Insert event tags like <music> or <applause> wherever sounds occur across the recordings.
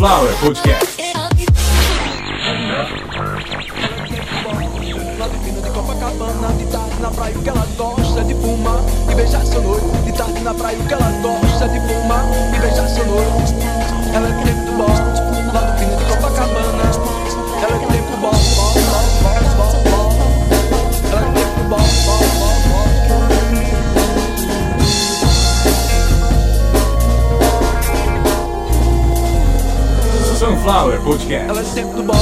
Sunflower Podcast. Copacabana, de tarde na praia o que ela gosta de fumar e beijar seu noivo. De tarde na praia o que ela gosta Podcast. Ela é tempo do bom,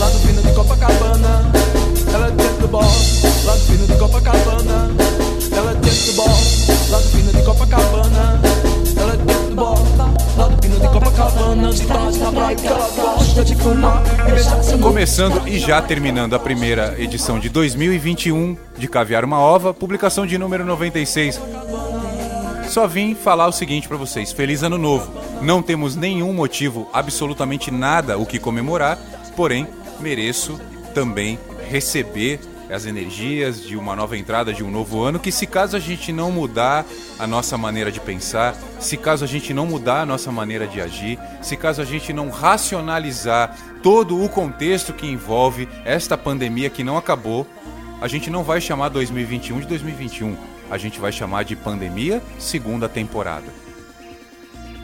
lá do fino de Copacabana. Ela é tempo do bom, lá do fino de Copacabana. Ela é tempo do bom, lá do fino de Copacabana. Ela é tempo do bom, lá do fino de Copacabana. De tarde na praia que ela gosta de fumar e beijar seu noivo. Começando e já terminando a primeira edição de 2021 de Caviar uma Ova, publicação de número 96. Só vim falar o seguinte pra vocês: Feliz Ano Novo. Não temos nenhum motivo, absolutamente nada o que comemorar, porém mereço também receber as energias de uma nova entrada de um novo ano, que se caso a gente não mudar a nossa maneira de pensar, se caso a gente não mudar a nossa maneira de agir, se caso a gente não racionalizar todo o contexto que envolve esta pandemia que não acabou, a gente não vai chamar 2021 de 2021, a gente vai chamar de pandemia segunda temporada.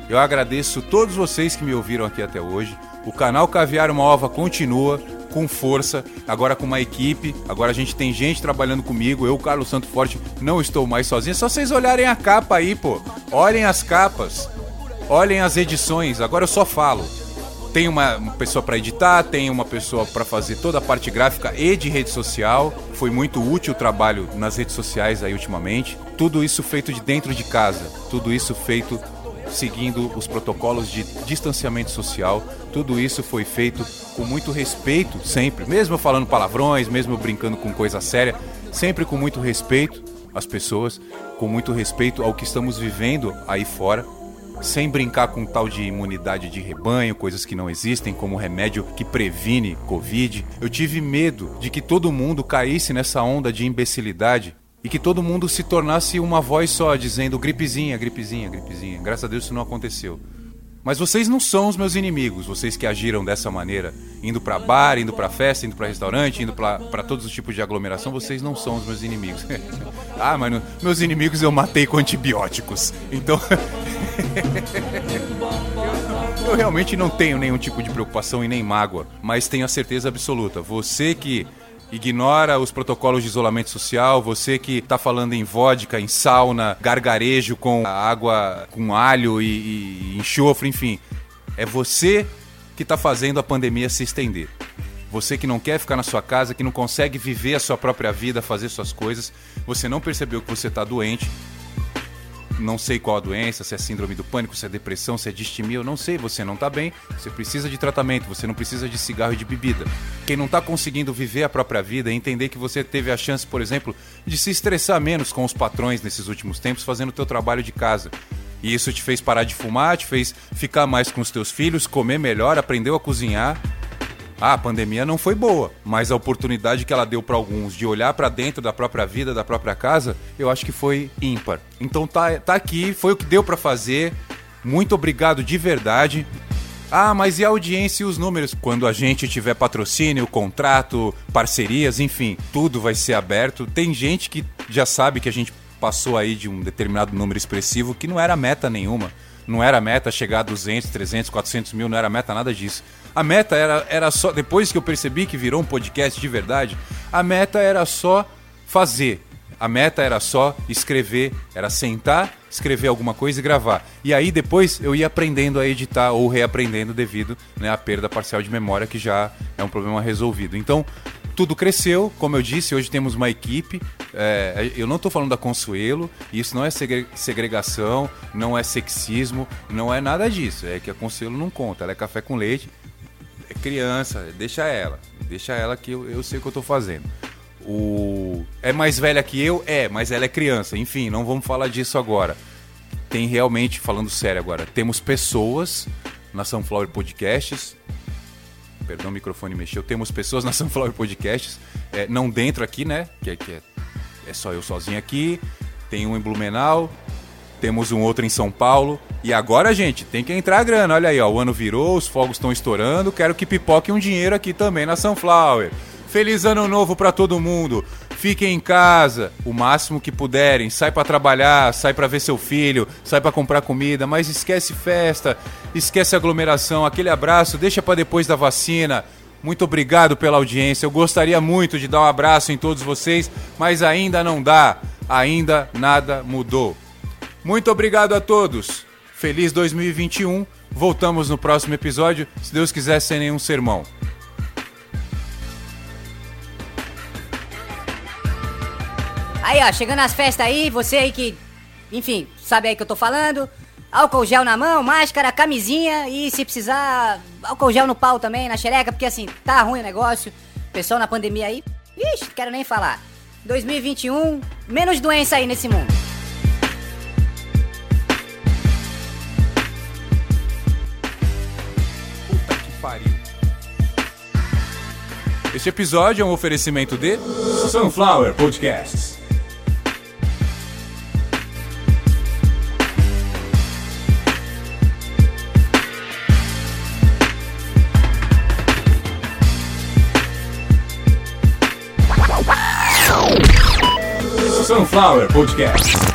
Eu agradeço todos vocês que me ouviram aqui até hoje. O canal Caviar uma Ova continua com força, agora com uma equipe. Agora a gente tem gente trabalhando comigo. Eu, Carlos Santo Forte, não estou mais sozinho. É só vocês olharem a capa aí, pô. Olhem as capas. Olhem as edições. Agora eu só falo. Tem uma pessoa para editar, tem uma pessoa para fazer toda a parte gráfica e de rede social. Foi muito útil o trabalho nas redes sociais aí ultimamente. Tudo isso feito de dentro de casa. Tudo isso feito seguindo os protocolos de distanciamento social. Tudo isso foi feito com muito respeito, sempre. Mesmo falando palavrões, mesmo brincando com coisa séria, sempre com muito respeito às pessoas, com muito respeito ao que estamos vivendo aí fora. Sem brincar com tal de imunidade de rebanho, coisas que não existem, como remédio que previne Covid. Eu tive medo de que todo mundo caísse nessa onda de imbecilidade e que todo mundo se tornasse uma voz só, dizendo gripezinha, gripezinha, gripezinha. Graças a Deus isso não aconteceu. Mas vocês não são os meus inimigos, vocês que agiram dessa maneira, indo pra bar, indo pra festa, indo pra restaurante, indo pra todos os tipos de aglomeração, vocês não são os meus inimigos. <laughs> ah, mano, meus inimigos eu matei com antibióticos. Então. <laughs> Eu realmente não tenho nenhum tipo de preocupação e nem mágoa, mas tenho a certeza absoluta. Você que ignora os protocolos de isolamento social, você que tá falando em vodka, em sauna, gargarejo com água com alho e, e enxofre, enfim, é você que tá fazendo a pandemia se estender. Você que não quer ficar na sua casa, que não consegue viver a sua própria vida, fazer suas coisas, você não percebeu que você está doente, não sei qual a doença, se é síndrome do pânico, se é depressão, se é distimia, eu não sei, você não tá bem, você precisa de tratamento, você não precisa de cigarro e de bebida. Quem não tá conseguindo viver a própria vida entender que você teve a chance, por exemplo, de se estressar menos com os patrões nesses últimos tempos fazendo o teu trabalho de casa. E isso te fez parar de fumar, te fez ficar mais com os teus filhos, comer melhor, aprendeu a cozinhar. Ah, a pandemia não foi boa, mas a oportunidade que ela deu para alguns de olhar para dentro da própria vida, da própria casa, eu acho que foi ímpar. Então tá, tá aqui, foi o que deu para fazer. Muito obrigado de verdade. Ah, mas e a audiência e os números? Quando a gente tiver patrocínio, contrato, parcerias, enfim, tudo vai ser aberto. Tem gente que já sabe que a gente passou aí de um determinado número expressivo que não era meta nenhuma. Não era meta chegar a 200, 300, 400 mil, não era meta nada disso. A meta era, era só, depois que eu percebi que virou um podcast de verdade, a meta era só fazer. A meta era só escrever, era sentar, escrever alguma coisa e gravar. E aí depois eu ia aprendendo a editar ou reaprendendo devido né, à perda parcial de memória, que já é um problema resolvido. Então, tudo cresceu, como eu disse, hoje temos uma equipe. é, eu não estou falando da Consuelo, isso não é segre- segregação, não é sexismo, não é nada disso. É que a Consuelo não conta, ela é café com leite, é criança, deixa ela. Deixa ela que eu, eu sei o que eu tô fazendo. O... É mais velha que eu? É, mas ela é criança. Enfim, não vamos falar disso agora. Tem realmente, falando sério agora, temos pessoas na Sunflower Podcasts. Perdão, o microfone mexeu. Temos pessoas na <laughs> Sunflower Podcasts. é, não dentro aqui, né? Que, é- que é, é só eu sozinho aqui. Tem um em Blumenau. temos um outro em São Paulo. E agora, gente, tem que entrar a grana. Olha aí, ó, o ano virou, os fogos estão estourando. Quero que pipoque um dinheiro aqui também na Sunflower. Feliz ano novo para todo mundo. Fiquem em casa o máximo que puderem. Sai para trabalhar, sai para ver seu filho, sai para comprar comida, mas esquece festa, esquece aglomeração. Aquele abraço, deixa para depois da vacina. Muito obrigado pela audiência. Eu gostaria muito de dar um abraço em todos vocês, mas ainda não dá. Ainda nada mudou. Muito obrigado a todos. Feliz 2021. Voltamos no próximo episódio, se Deus quiser, sem nenhum sermão. Aí, ó, chegando as festas aí, você aí que, enfim, sabe aí que eu tô falando. Álcool gel na mão, máscara, camisinha e se precisar, álcool gel no pau também, na xereca, porque assim, tá ruim o negócio. Pessoal na pandemia aí, vixe, quero nem falar. 2021, menos doença aí nesse mundo. Puta que pariu. Este episódio é um oferecimento de Sunflower Podcasts. Sunflower Podcast.